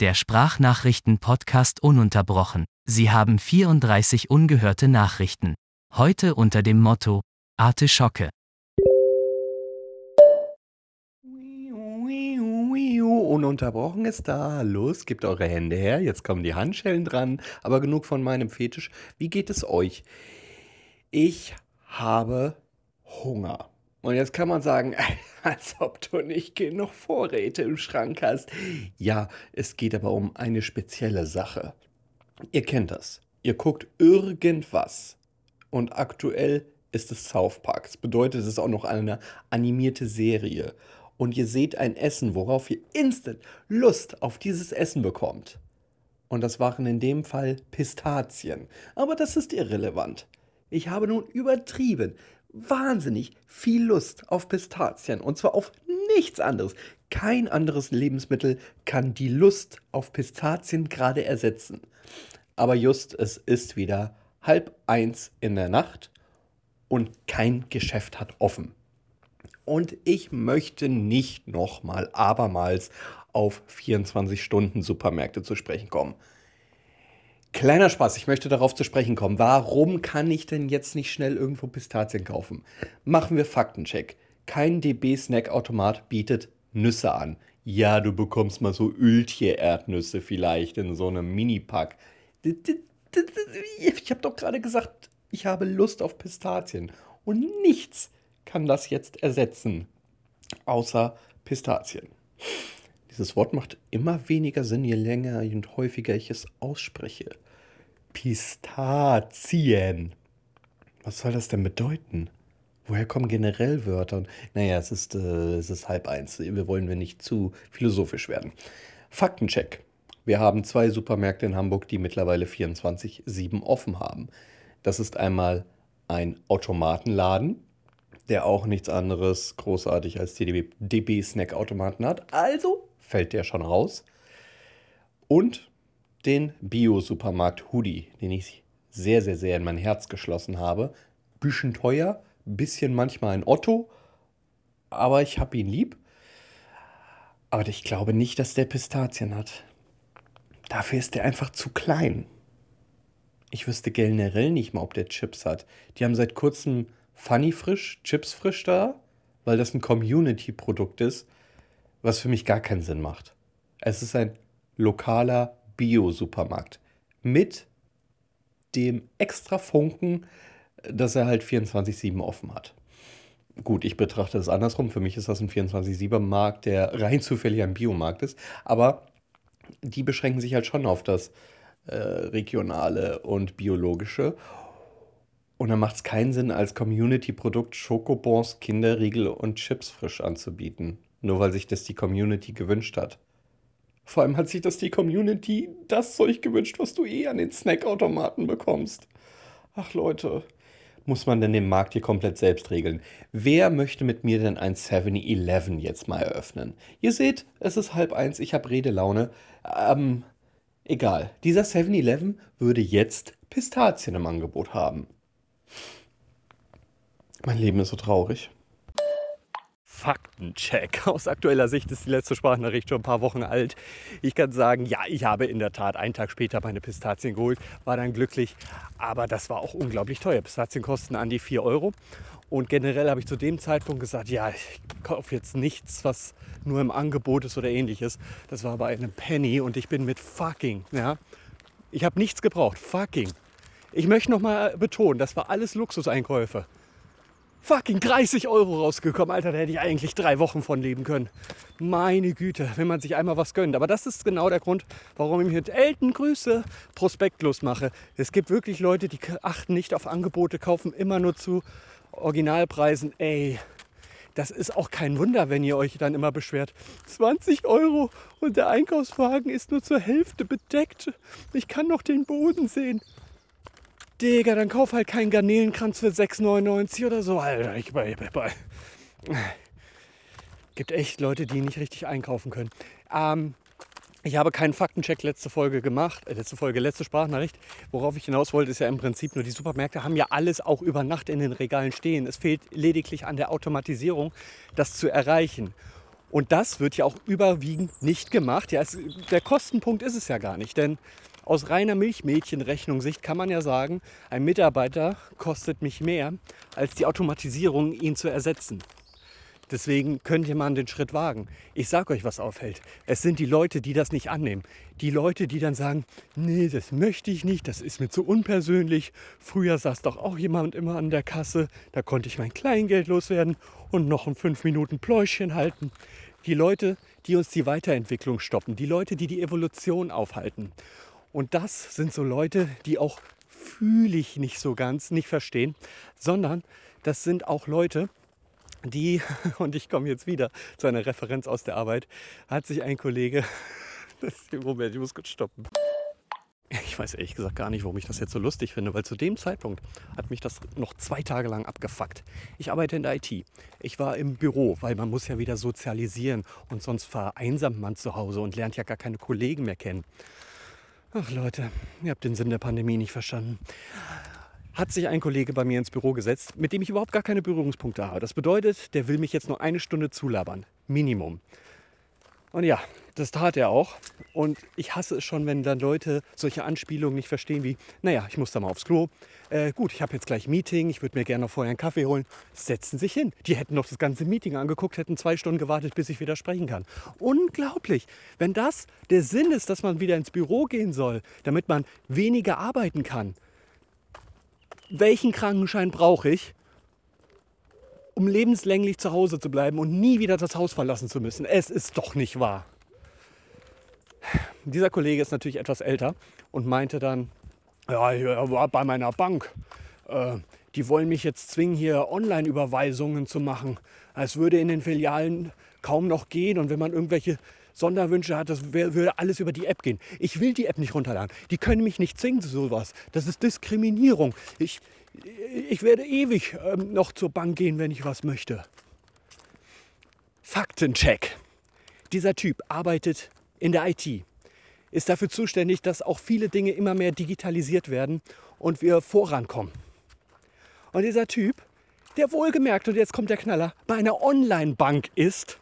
Der Sprachnachrichten-Podcast ununterbrochen. Sie haben 34 ungehörte Nachrichten. Heute unter dem Motto Artischocke. Ununterbrochen ist da. Los, gebt eure Hände her. Jetzt kommen die Handschellen dran. Aber genug von meinem Fetisch. Wie geht es euch? Ich habe Hunger. Und jetzt kann man sagen, als ob du nicht genug Vorräte im Schrank hast. Ja, es geht aber um eine spezielle Sache. Ihr kennt das. Ihr guckt irgendwas. Und aktuell ist es South Park. Das bedeutet, es ist auch noch eine animierte Serie. Und ihr seht ein Essen, worauf ihr instant Lust auf dieses Essen bekommt. Und das waren in dem Fall Pistazien. Aber das ist irrelevant. Ich habe nun übertrieben wahnsinnig viel Lust auf Pistazien und zwar auf nichts anderes. Kein anderes Lebensmittel kann die Lust auf Pistazien gerade ersetzen. Aber just, es ist wieder halb eins in der Nacht und kein Geschäft hat offen. Und ich möchte nicht nochmal abermals auf 24-Stunden-Supermärkte zu sprechen kommen. Kleiner Spaß, ich möchte darauf zu sprechen kommen. Warum kann ich denn jetzt nicht schnell irgendwo Pistazien kaufen? Machen wir Faktencheck. Kein DB-Snackautomat bietet Nüsse an. Ja, du bekommst mal so Öltier-Erdnüsse vielleicht in so einem Minipack. Ich habe doch gerade gesagt, ich habe Lust auf Pistazien. Und nichts kann das jetzt ersetzen. Außer Pistazien. Dieses Wort macht immer weniger Sinn, je länger und häufiger ich es ausspreche. Pistazien. Was soll das denn bedeuten? Woher kommen generell Wörter? Naja, es ist, äh, es ist halb eins. Wir wollen wir nicht zu philosophisch werden. Faktencheck. Wir haben zwei Supermärkte in Hamburg, die mittlerweile 24-7 offen haben. Das ist einmal ein Automatenladen, der auch nichts anderes großartig als die DB-Snack-Automaten hat. Also fällt der schon raus. Und den Bio-Supermarkt Hoodie, den ich sehr, sehr, sehr in mein Herz geschlossen habe. Bisschen teuer, bisschen manchmal ein Otto, aber ich habe ihn lieb. Aber ich glaube nicht, dass der Pistazien hat. Dafür ist der einfach zu klein. Ich wüsste generell nicht mal, ob der Chips hat. Die haben seit kurzem Funny Frisch, Chips Frisch da, weil das ein Community-Produkt ist was für mich gar keinen Sinn macht. Es ist ein lokaler Bio-Supermarkt mit dem extra Funken, dass er halt 24-7 offen hat. Gut, ich betrachte es andersrum. Für mich ist das ein 24-7-Markt, der rein zufällig ein Biomarkt ist. Aber die beschränken sich halt schon auf das äh, regionale und biologische. Und dann macht es keinen Sinn, als Community-Produkt Schokobons, Kinderriegel und Chips frisch anzubieten. Nur weil sich das die Community gewünscht hat. Vor allem hat sich das die Community das Zeug gewünscht, was du eh an den Snackautomaten bekommst. Ach Leute, muss man denn den Markt hier komplett selbst regeln? Wer möchte mit mir denn ein 7-Eleven jetzt mal eröffnen? Ihr seht, es ist halb eins, ich habe Redelaune. Ähm, egal. Dieser 7-Eleven würde jetzt Pistazien im Angebot haben. Mein Leben ist so traurig. Faktencheck. Aus aktueller Sicht ist die letzte Sprachnachricht schon ein paar Wochen alt. Ich kann sagen, ja, ich habe in der Tat einen Tag später meine Pistazien geholt, war dann glücklich, aber das war auch unglaublich teuer. Pistazien kosten an die 4 Euro. Und generell habe ich zu dem Zeitpunkt gesagt, ja, ich kaufe jetzt nichts, was nur im Angebot ist oder ähnliches. Das war bei einem Penny und ich bin mit fucking, ja. Ich habe nichts gebraucht, fucking. Ich möchte noch mal betonen, das war alles Luxuseinkäufe fucking 30 Euro rausgekommen. Alter, da hätte ich eigentlich drei Wochen von leben können. Meine Güte, wenn man sich einmal was gönnt. Aber das ist genau der Grund, warum ich mit Elten Grüße prospektlos mache. Es gibt wirklich Leute, die achten nicht auf Angebote, kaufen immer nur zu Originalpreisen. Ey, das ist auch kein Wunder, wenn ihr euch dann immer beschwert. 20 Euro und der Einkaufswagen ist nur zur Hälfte bedeckt. Ich kann noch den Boden sehen. Digga, dann kauf halt keinen Garnelenkranz für 6,99 oder so. Alter, ich bei, bei. Gibt echt Leute, die nicht richtig einkaufen können. Ähm, ich habe keinen Faktencheck letzte Folge gemacht, äh, letzte Folge, letzte Sprachnachricht. Worauf ich hinaus wollte, ist ja im Prinzip nur, die Supermärkte haben ja alles auch über Nacht in den Regalen stehen. Es fehlt lediglich an der Automatisierung, das zu erreichen. Und das wird ja auch überwiegend nicht gemacht. Ja, es, der Kostenpunkt ist es ja gar nicht, denn aus reiner Milchmädchenrechnungssicht kann man ja sagen, ein Mitarbeiter kostet mich mehr als die Automatisierung, ihn zu ersetzen. Deswegen könnte man den Schritt wagen. Ich sage euch, was aufhält. Es sind die Leute, die das nicht annehmen. Die Leute, die dann sagen, nee, das möchte ich nicht, das ist mir zu unpersönlich. Früher saß doch auch jemand immer an der Kasse, da konnte ich mein Kleingeld loswerden und noch ein fünf Minuten Pläuschen halten. Die Leute, die uns die Weiterentwicklung stoppen, die Leute, die die Evolution aufhalten. Und das sind so Leute, die auch fühle ich nicht so ganz, nicht verstehen, sondern das sind auch Leute, die, und ich komme jetzt wieder zu einer Referenz aus der Arbeit, hat sich ein Kollege, das ist im Moment, ich muss kurz stoppen. Ich weiß ehrlich gesagt gar nicht, warum ich das jetzt so lustig finde, weil zu dem Zeitpunkt hat mich das noch zwei Tage lang abgefuckt. Ich arbeite in der IT. Ich war im Büro, weil man muss ja wieder sozialisieren und sonst vereinsamt man zu Hause und lernt ja gar keine Kollegen mehr kennen. Ach Leute, ihr habt den Sinn der Pandemie nicht verstanden hat sich ein Kollege bei mir ins Büro gesetzt, mit dem ich überhaupt gar keine Berührungspunkte habe. Das bedeutet, der will mich jetzt nur eine Stunde zulabern. Minimum. Und ja, das tat er auch. Und ich hasse es schon, wenn dann Leute solche Anspielungen nicht verstehen wie, naja, ich muss da mal aufs Klo. Äh, gut, ich habe jetzt gleich Meeting, ich würde mir gerne noch vorher einen Kaffee holen. Setzen sich hin. Die hätten noch das ganze Meeting angeguckt, hätten zwei Stunden gewartet, bis ich wieder sprechen kann. Unglaublich. Wenn das der Sinn ist, dass man wieder ins Büro gehen soll, damit man weniger arbeiten kann, welchen Krankenschein brauche ich, um lebenslänglich zu Hause zu bleiben und nie wieder das Haus verlassen zu müssen. Es ist doch nicht wahr. Dieser Kollege ist natürlich etwas älter und meinte dann, ja, er war bei meiner Bank. Äh, die wollen mich jetzt zwingen, hier Online-Überweisungen zu machen. Es würde in den Filialen kaum noch gehen. Und wenn man irgendwelche Sonderwünsche hat, das würde alles über die App gehen. Ich will die App nicht runterladen. Die können mich nicht zwingen zu sowas. Das ist Diskriminierung. Ich, ich werde ewig ähm, noch zur Bank gehen, wenn ich was möchte. Faktencheck. Dieser Typ arbeitet in der IT, ist dafür zuständig, dass auch viele Dinge immer mehr digitalisiert werden und wir vorankommen. Und dieser Typ, der wohlgemerkt, und jetzt kommt der Knaller, bei einer Online-Bank ist,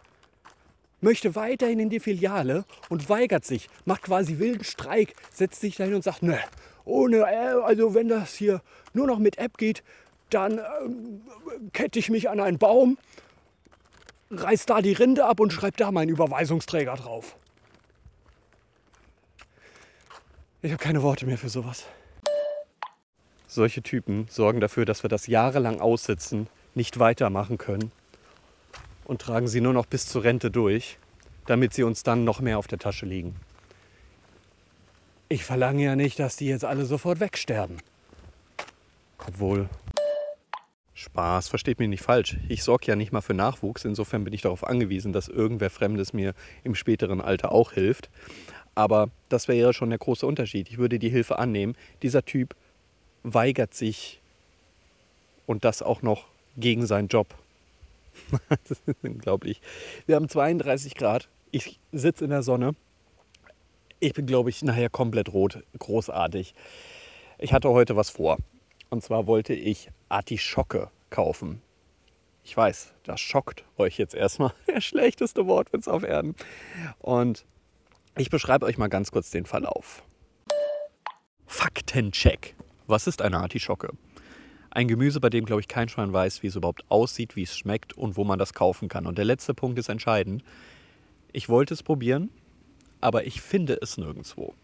möchte weiterhin in die Filiale und weigert sich, macht quasi wilden Streik, setzt sich dahin und sagt, ne, ohne, äh, also wenn das hier nur noch mit App geht, dann ähm, kette ich mich an einen Baum, reiß da die Rinde ab und schreibe da meinen Überweisungsträger drauf. Ich habe keine Worte mehr für sowas. Solche Typen sorgen dafür, dass wir das jahrelang aussitzen, nicht weitermachen können und tragen sie nur noch bis zur Rente durch, damit sie uns dann noch mehr auf der Tasche liegen. Ich verlange ja nicht, dass die jetzt alle sofort wegsterben. Obwohl. Spaß, versteht mich nicht falsch. Ich sorge ja nicht mal für Nachwuchs. Insofern bin ich darauf angewiesen, dass irgendwer Fremdes mir im späteren Alter auch hilft. Aber das wäre ja schon der große Unterschied. Ich würde die Hilfe annehmen. Dieser Typ weigert sich und das auch noch gegen seinen Job. das ist unglaublich. Wir haben 32 Grad. Ich sitze in der Sonne. Ich bin, glaube ich, nachher komplett rot. Großartig. Ich hatte heute was vor. Und zwar wollte ich Artischocke kaufen. Ich weiß, das schockt euch jetzt erstmal. Der schlechteste Wortwitz auf Erden. Und ich beschreibe euch mal ganz kurz den Verlauf. Faktencheck. Was ist eine Artischocke? Ein Gemüse, bei dem, glaube ich, kein Schwein weiß, wie es überhaupt aussieht, wie es schmeckt und wo man das kaufen kann. Und der letzte Punkt ist entscheidend. Ich wollte es probieren, aber ich finde es nirgendwo.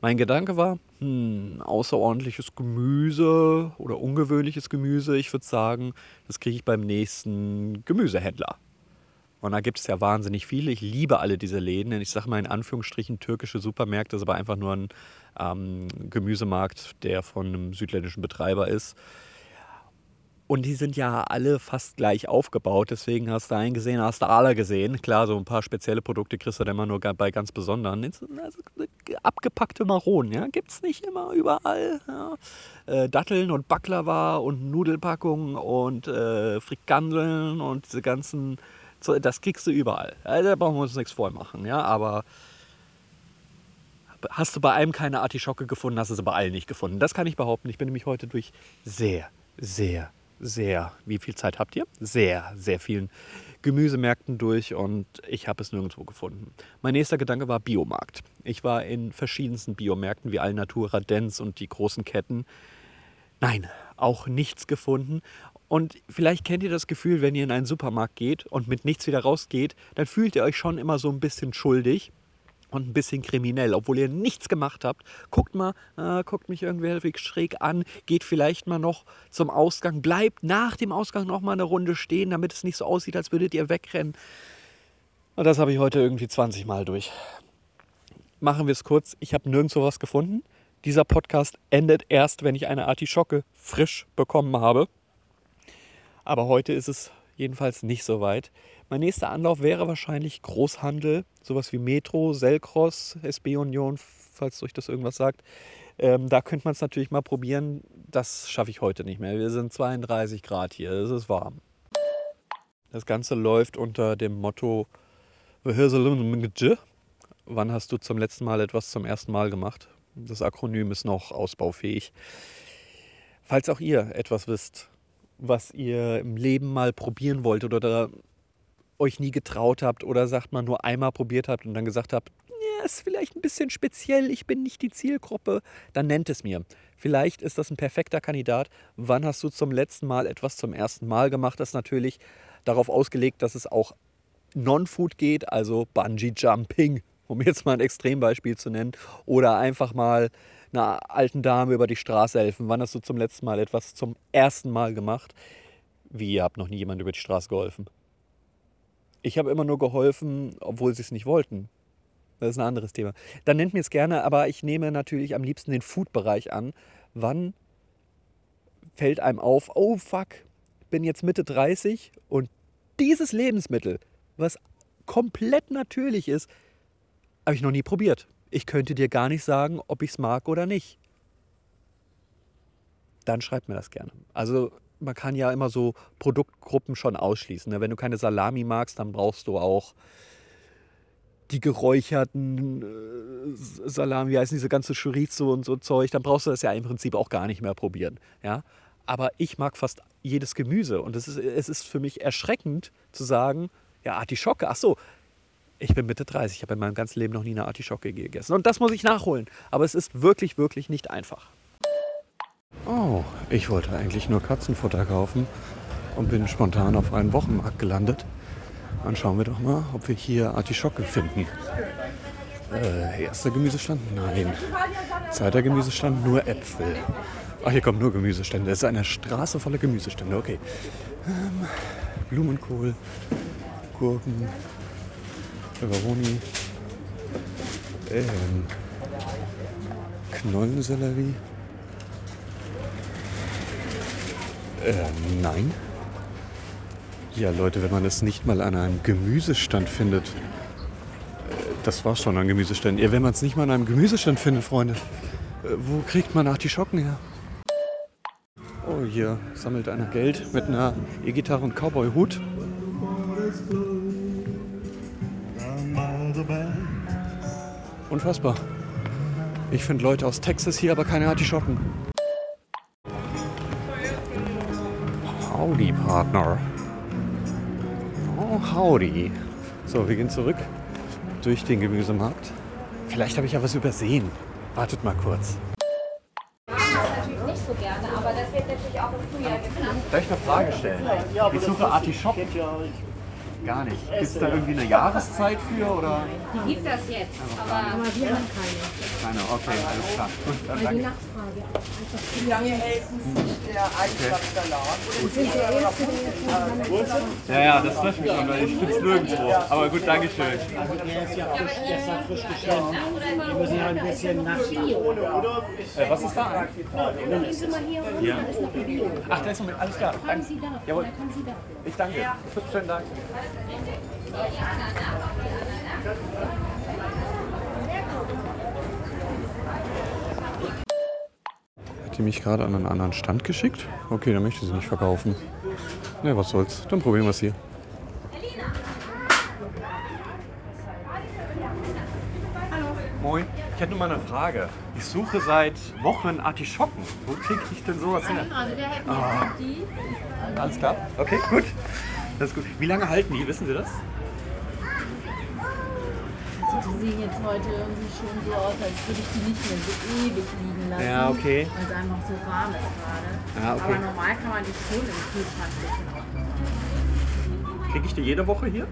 Mein Gedanke war, hm, außerordentliches Gemüse oder ungewöhnliches Gemüse, ich würde sagen, das kriege ich beim nächsten Gemüsehändler. Und da gibt es ja wahnsinnig viele. Ich liebe alle diese Läden. Ich sage mal in Anführungsstrichen türkische Supermärkte, das ist aber einfach nur ein ähm, Gemüsemarkt, der von einem südländischen Betreiber ist. Und die sind ja alle fast gleich aufgebaut. Deswegen hast du einen gesehen, hast du alle gesehen. Klar, so ein paar spezielle Produkte kriegst du dann immer nur bei ganz besonderen. Also, abgepackte Maronen, ja, gibt es nicht immer überall. Ja. Äh, Datteln und Baklava und Nudelpackungen und äh, Frikandeln und diese ganzen, das kriegst du überall. Da brauchen wir uns nichts vormachen, ja, aber hast du bei einem keine Artischocke gefunden, hast du sie bei allen nicht gefunden. Das kann ich behaupten. Ich bin nämlich heute durch sehr, sehr sehr, wie viel Zeit habt ihr? Sehr, sehr vielen Gemüsemärkten durch und ich habe es nirgendwo gefunden. Mein nächster Gedanke war Biomarkt. Ich war in verschiedensten Biomärkten wie Alnatura, Dens und die großen Ketten. Nein, auch nichts gefunden. Und vielleicht kennt ihr das Gefühl, wenn ihr in einen Supermarkt geht und mit nichts wieder rausgeht, dann fühlt ihr euch schon immer so ein bisschen schuldig und ein bisschen kriminell, obwohl ihr nichts gemacht habt. Guckt mal, äh, guckt mich irgendwer schräg an, geht vielleicht mal noch zum Ausgang, bleibt nach dem Ausgang noch mal eine Runde stehen, damit es nicht so aussieht, als würdet ihr wegrennen. Und das habe ich heute irgendwie 20 Mal durch. Machen wir es kurz. Ich habe nirgendwo was gefunden. Dieser Podcast endet erst, wenn ich eine Artischocke frisch bekommen habe. Aber heute ist es jedenfalls nicht so weit. Mein nächster Anlauf wäre wahrscheinlich Großhandel, sowas wie Metro, Selcross, SB Union, falls euch das irgendwas sagt. Ähm, da könnte man es natürlich mal probieren. Das schaffe ich heute nicht mehr. Wir sind 32 Grad hier, es ist warm. Das Ganze läuft unter dem Motto Wann hast du zum letzten Mal etwas zum ersten Mal gemacht? Das Akronym ist noch ausbaufähig. Falls auch ihr etwas wisst, was ihr im Leben mal probieren wolltet oder euch nie getraut habt oder sagt man nur einmal probiert habt und dann gesagt habt, ja, ist vielleicht ein bisschen speziell, ich bin nicht die Zielgruppe, dann nennt es mir. Vielleicht ist das ein perfekter Kandidat. Wann hast du zum letzten Mal etwas zum ersten Mal gemacht? Das ist natürlich darauf ausgelegt, dass es auch Non-Food geht, also Bungee Jumping, um jetzt mal ein Extrembeispiel zu nennen, oder einfach mal einer alten Dame über die Straße helfen. Wann hast du zum letzten Mal etwas zum ersten Mal gemacht? Wie, ihr habt noch nie jemand über die Straße geholfen? Ich habe immer nur geholfen, obwohl sie es nicht wollten. Das ist ein anderes Thema. Dann nennt mir es gerne, aber ich nehme natürlich am liebsten den Food-Bereich an. Wann fällt einem auf, oh fuck, bin jetzt Mitte 30 und dieses Lebensmittel, was komplett natürlich ist, habe ich noch nie probiert ich könnte dir gar nicht sagen, ob ich es mag oder nicht. Dann schreib mir das gerne. Also man kann ja immer so Produktgruppen schon ausschließen. Ne? Wenn du keine Salami magst, dann brauchst du auch die geräucherten äh, Salami, wie heißen diese ganze Chorizo und so Zeug, dann brauchst du das ja im Prinzip auch gar nicht mehr probieren. Ja? Aber ich mag fast jedes Gemüse und es ist, es ist für mich erschreckend zu sagen, ja, Artischocke, ach so, ich bin Mitte 30, ich habe in meinem ganzen Leben noch nie eine Artischocke gegessen. Und das muss ich nachholen. Aber es ist wirklich, wirklich nicht einfach. Oh, ich wollte eigentlich nur Katzenfutter kaufen und bin spontan auf einen Wochenmarkt gelandet. Dann schauen wir doch mal, ob wir hier Artischocke finden. Äh, erster Gemüsestand? Nein. Zweiter Gemüsestand? Nur Äpfel. Ach, hier kommt nur Gemüsestände. Es ist eine Straße voller Gemüsestände. Okay. Ähm, Blumenkohl, Gurken, Peperoni, ähm, Knollensellerie. Ähm, nein. Ja, Leute, wenn man es nicht mal an einem Gemüsestand findet, äh, das war schon an Gemüseständen. Ja, wenn man es nicht mal an einem Gemüsestand findet, Freunde, äh, wo kriegt man Artischocken her? Oh, hier sammelt einer Geld mit einer E-Gitarre und Cowboy-Hut. Unfassbar. Ich finde Leute aus Texas hier, aber keine Artischocken. Howdy, Partner. Oh, howdy. So, wir gehen zurück durch den Gemüsemarkt. Vielleicht habe ich ja was übersehen. Wartet mal kurz. Nicht so gerne, aber das wird natürlich auch im Frühjahr geplant. Darf ich eine Frage stellen? Ich suche Artischocken. Gar nicht. Gibt es da irgendwie eine Jahreszeit für? Oder? Die gibt es jetzt, aber, aber wir haben keine. Keine, okay, alles klar. Gut, dann danke. Die Nachfrage. Wie lange hält sich der Einschlagsalat? Ja, ja, das trifft mich schon, weil ich finde es nirgendwo. Aber gut, danke schön. Also der ist ja frisch, der ist ja frisch geschnitten. Wir müssen ja ein bisschen nachschieben. Äh, was ist da? Gehen Sie mal hier runter, ja. ist noch Bio. Ach, der ist noch mit, alles klar. Haben Sie da. Jawohl. Dann Sie da. Ich danke. Schönen Dank. Hat die mich gerade an einen anderen Stand geschickt? Okay, dann möchte sie nicht verkaufen. Ne, was soll's. Dann probieren wir es hier. Moin. Ich hätte nur mal eine Frage. Ich suche seit Wochen Artischocken. Wo kriege ich denn sowas her? Also wir hätten jetzt die. Alles klar? Okay, gut. Das ist gut. Wie lange halten die? Wissen Sie das? Also die sehen jetzt heute irgendwie schon so aus, als würde ich die nicht mehr so ewig liegen lassen. Ja, okay. Weil es einfach so warm ist gerade. Ja, okay. Aber normal kann man die schon im Kühlschrank ein bisschen aufbewahren. Kriege ich die jede Woche hier?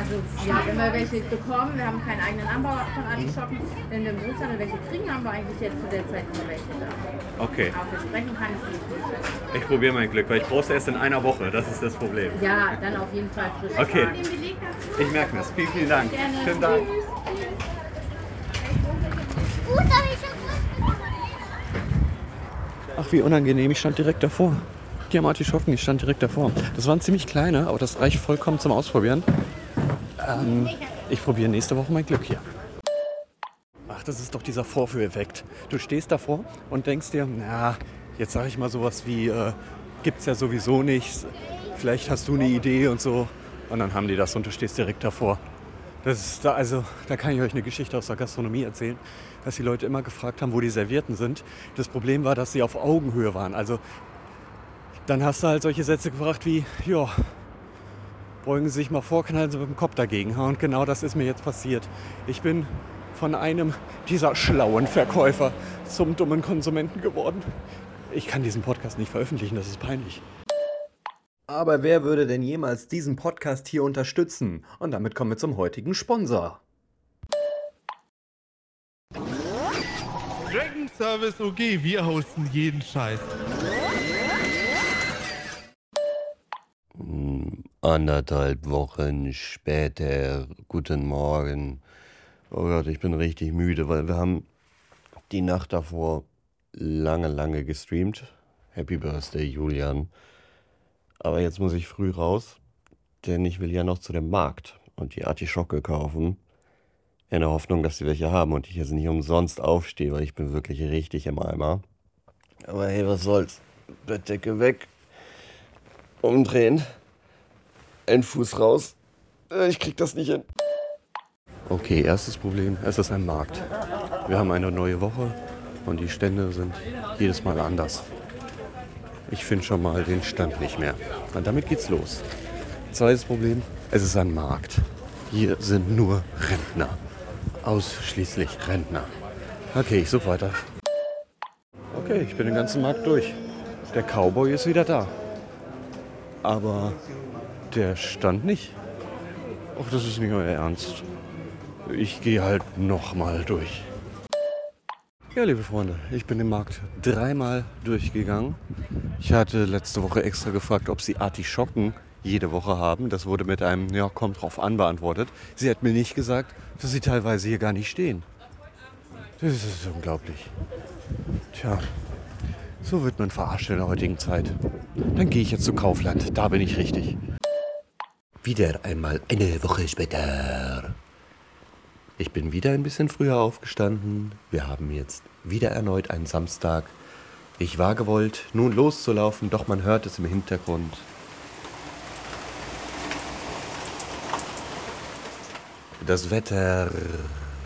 Also ja, wenn wir welche bekommen, wir haben keinen eigenen Anbau von Artischocken. Wenn wir im Großhandel welche kriegen, haben wir eigentlich jetzt zu der Zeit immer welche da. Okay. Aber versprechen kann ich es nicht. Ich probiere mein Glück, weil ich brauche es erst in einer Woche. Das ist das Problem. Ja, dann auf jeden Fall frisch. Okay. Ich merke das. Vielen, vielen Dank. Gerne. Schönen Dank. Ach, wie unangenehm. Ich stand direkt davor. Die haben Artischocken, ich stand direkt davor. Das waren ziemlich kleine, aber das reicht vollkommen zum Ausprobieren. Ähm, ich probiere nächste Woche mein Glück hier. Ach, das ist doch dieser Vorführeffekt. Du stehst davor und denkst dir, na, jetzt sage ich mal sowas wie, äh, gibt's ja sowieso nichts. Vielleicht hast du eine Idee und so. Und dann haben die das und du stehst direkt davor. Das ist da, also, da kann ich euch eine Geschichte aus der Gastronomie erzählen, dass die Leute immer gefragt haben, wo die Servierten sind. Das Problem war, dass sie auf Augenhöhe waren. Also, dann hast du halt solche Sätze gefragt wie, ja, beugen Sie sich mal vor, knallen Sie mit dem Kopf dagegen. Und genau das ist mir jetzt passiert. Ich bin von einem dieser schlauen Verkäufer zum dummen Konsumenten geworden. Ich kann diesen Podcast nicht veröffentlichen, das ist peinlich. Aber wer würde denn jemals diesen Podcast hier unterstützen? Und damit kommen wir zum heutigen Sponsor. Dragon Service OG, wir hosten jeden Scheiß. Anderthalb Wochen später, guten Morgen. Oh Gott, ich bin richtig müde, weil wir haben die Nacht davor lange, lange gestreamt. Happy Birthday, Julian. Aber jetzt muss ich früh raus, denn ich will ja noch zu dem Markt und die Artischocke kaufen. In der Hoffnung, dass sie welche haben und ich jetzt nicht umsonst aufstehe, weil ich bin wirklich richtig im Eimer. Aber hey, was soll's? Bettdecke weg. Umdrehen. Ein Fuß raus. Äh, Ich krieg das nicht hin. Okay, erstes Problem, es ist ein Markt. Wir haben eine neue Woche und die Stände sind jedes Mal anders. Ich finde schon mal den Stand nicht mehr. Und damit geht's los. Zweites Problem, es ist ein Markt. Hier sind nur Rentner. Ausschließlich Rentner. Okay, ich suche weiter. Okay, ich bin den ganzen Markt durch. Der Cowboy ist wieder da. Aber der Stand nicht. Ach, das ist nicht euer Ernst. Ich gehe halt nochmal durch. Ja, liebe Freunde, ich bin den Markt dreimal durchgegangen. Ich hatte letzte Woche extra gefragt, ob sie Artischocken jede Woche haben. Das wurde mit einem, ja, kommt drauf an, beantwortet. Sie hat mir nicht gesagt, dass sie teilweise hier gar nicht stehen. Das ist unglaublich. Tja, so wird man verarscht in der heutigen Zeit. Dann gehe ich jetzt zu Kaufland, da bin ich richtig. Wieder einmal eine Woche später. Ich bin wieder ein bisschen früher aufgestanden. Wir haben jetzt wieder erneut einen Samstag. Ich war gewollt, nun loszulaufen, doch man hört es im Hintergrund. Das Wetter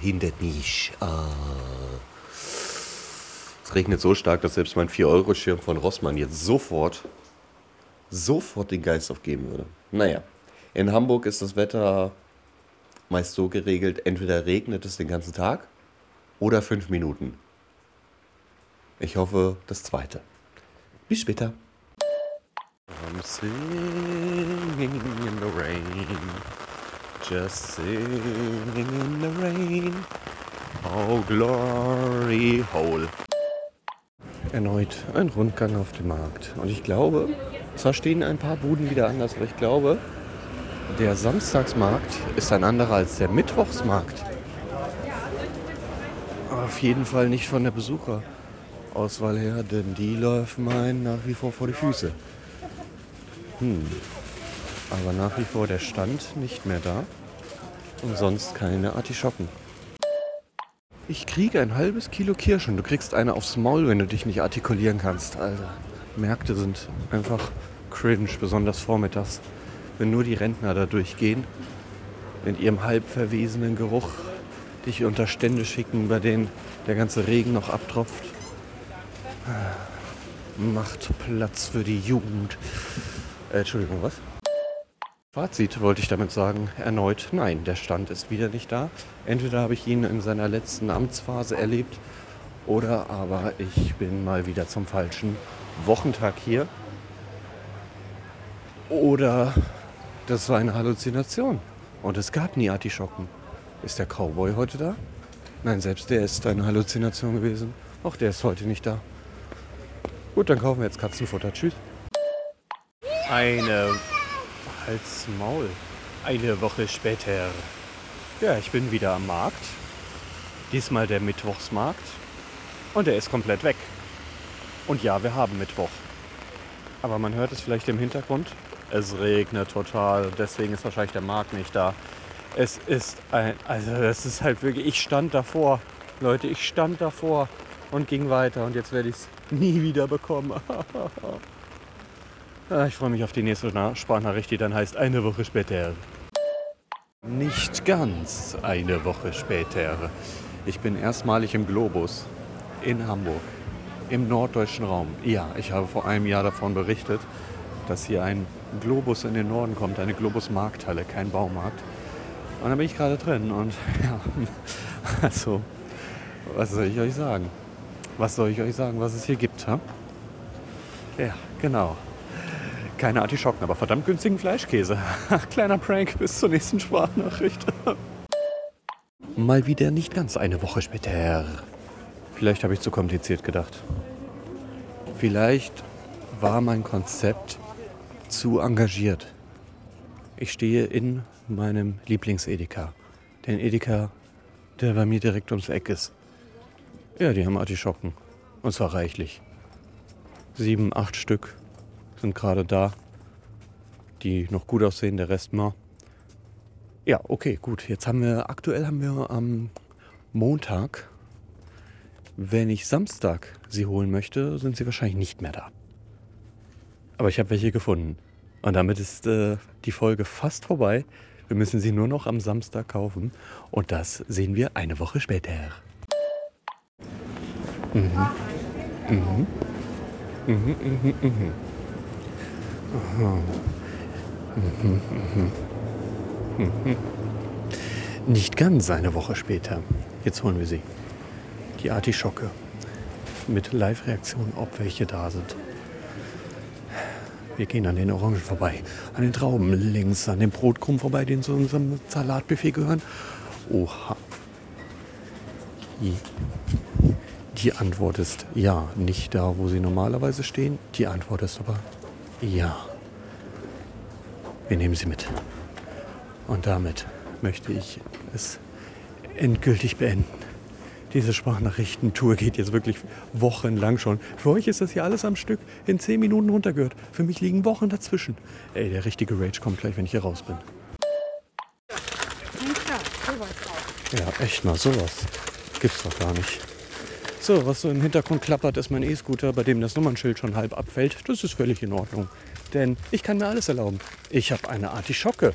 hindert mich. Ah. Es regnet so stark, dass selbst mein 4-Euro-Schirm von Rossmann jetzt sofort, sofort den Geist aufgeben würde. Naja, in Hamburg ist das Wetter meist so geregelt, entweder regnet es den ganzen Tag oder fünf Minuten. Ich hoffe, das zweite. Bis später. I'm singing in the rain. Just singing in the rain. Oh, glory hole. Erneut ein Rundgang auf dem Markt. Und ich glaube, zwar stehen ein paar Buden wieder anders, aber ich glaube, der Samstagsmarkt ist ein anderer als der Mittwochsmarkt. Auf jeden Fall nicht von der Besucherauswahl her, denn die laufen einen nach wie vor vor die Füße. Hm. Aber nach wie vor der Stand nicht mehr da. Und sonst keine Artischocken. Ich kriege ein halbes Kilo Kirschen. Du kriegst eine aufs Maul, wenn du dich nicht artikulieren kannst. Alter. Märkte sind einfach cringe, besonders vormittags. Wenn nur die Rentner da durchgehen, mit ihrem halb verwesenen Geruch dich unter Stände schicken, bei denen der ganze Regen noch abtropft. Macht Platz für die Jugend. Äh, Entschuldigung, was? Fazit wollte ich damit sagen, erneut nein, der Stand ist wieder nicht da. Entweder habe ich ihn in seiner letzten Amtsphase erlebt oder aber ich bin mal wieder zum falschen Wochentag hier. Oder das war eine Halluzination und es gab nie Artischocken. Ist der Cowboy heute da? Nein, selbst der ist eine Halluzination gewesen. Auch der ist heute nicht da. Gut, dann kaufen wir jetzt Katzenfutter. Tschüss. Eine Hals Maul. Eine Woche später. Ja, ich bin wieder am Markt. Diesmal der Mittwochsmarkt. Und er ist komplett weg. Und ja, wir haben Mittwoch. Aber man hört es vielleicht im Hintergrund. Es regnet total. Deswegen ist wahrscheinlich der Markt nicht da. Es ist ein. Also, das ist halt wirklich. Ich stand davor. Leute, ich stand davor und ging weiter. Und jetzt werde ich es nie wieder bekommen. Ah, Ich freue mich auf die nächste Na- Sprachnachricht, die dann heißt eine Woche später. Nicht ganz eine Woche später. Ich bin erstmalig im Globus in Hamburg, im norddeutschen Raum. Ja, ich habe vor einem Jahr davon berichtet, dass hier ein Globus in den Norden kommt, eine Globus-Markthalle, kein Baumarkt. Und da bin ich gerade drin und ja, also, was soll ich euch sagen? Was soll ich euch sagen, was es hier gibt? Ha? Ja, genau. Keine Artischocken, aber verdammt günstigen Fleischkäse. Ach, kleiner Prank, bis zur nächsten Sprachnachricht. Mal wieder nicht ganz eine Woche später. Vielleicht habe ich zu kompliziert gedacht. Vielleicht war mein Konzept zu engagiert. Ich stehe in meinem Lieblings-Edeka. Den Edeka, der bei mir direkt ums Eck ist. Ja, die haben Artischocken. Und zwar reichlich. Sieben, acht Stück sind gerade da. Die noch gut aussehen, der Rest mal. Ja, okay, gut. Jetzt haben wir, aktuell haben wir am Montag. Wenn ich Samstag sie holen möchte, sind sie wahrscheinlich nicht mehr da. Aber ich habe welche gefunden. Und damit ist äh, die Folge fast vorbei. Wir müssen sie nur noch am Samstag kaufen. Und das sehen wir eine Woche später. Mhm. Mhm. Mhm, mhm, mhm. Nicht ganz eine Woche später. Jetzt holen wir sie. Die Artischocke. Mit Live-Reaktion, ob welche da sind. Wir gehen an den Orangen vorbei, an den Trauben links, an den Brotkrumm vorbei, die zu unserem Salatbuffet gehören. Oha. Die, die Antwort ist ja, nicht da, wo sie normalerweise stehen. Die Antwort ist aber ja. Wir nehmen sie mit. Und damit möchte ich es endgültig beenden. Diese Sprachnachrichtentour geht jetzt wirklich wochenlang schon. Für euch ist das hier alles am Stück in 10 Minuten runtergehört. Für mich liegen Wochen dazwischen. Ey, der richtige Rage kommt gleich, wenn ich hier raus bin. Ja, echt mal, sowas gibt's doch gar nicht. So, was so im Hintergrund klappert, ist mein E-Scooter, bei dem das Nummernschild schon halb abfällt. Das ist völlig in Ordnung. Denn ich kann mir alles erlauben. Ich habe eine Artischocke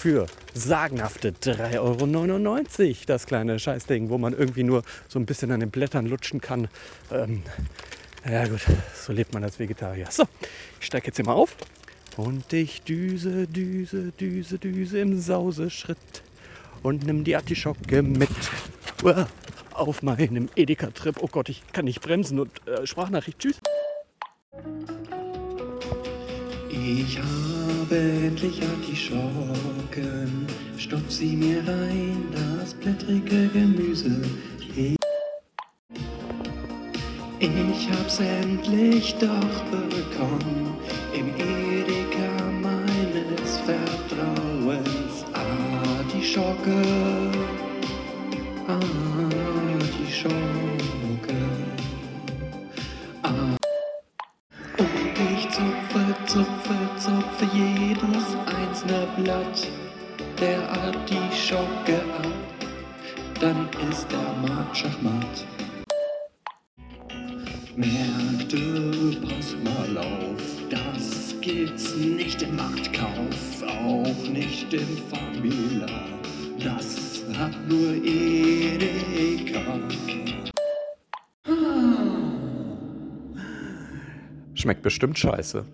für sagenhafte 3,99 Euro. Das kleine Scheißding, wo man irgendwie nur so ein bisschen an den Blättern lutschen kann. Ähm, ja gut, so lebt man als Vegetarier. So, ich steige jetzt hier mal auf. Und ich düse, düse, düse, düse im Sauseschritt und nimm die Artischocke mit. Uah, Auf meinem Edeka-Trip. Oh Gott, ich kann nicht bremsen und äh, Sprachnachricht. Tschüss. Ich habe endlich Artischocken, stopf sie mir rein, das blättrige Gemüse. Ich hab's endlich doch bekommen, Schmeckt bestimmt scheiße.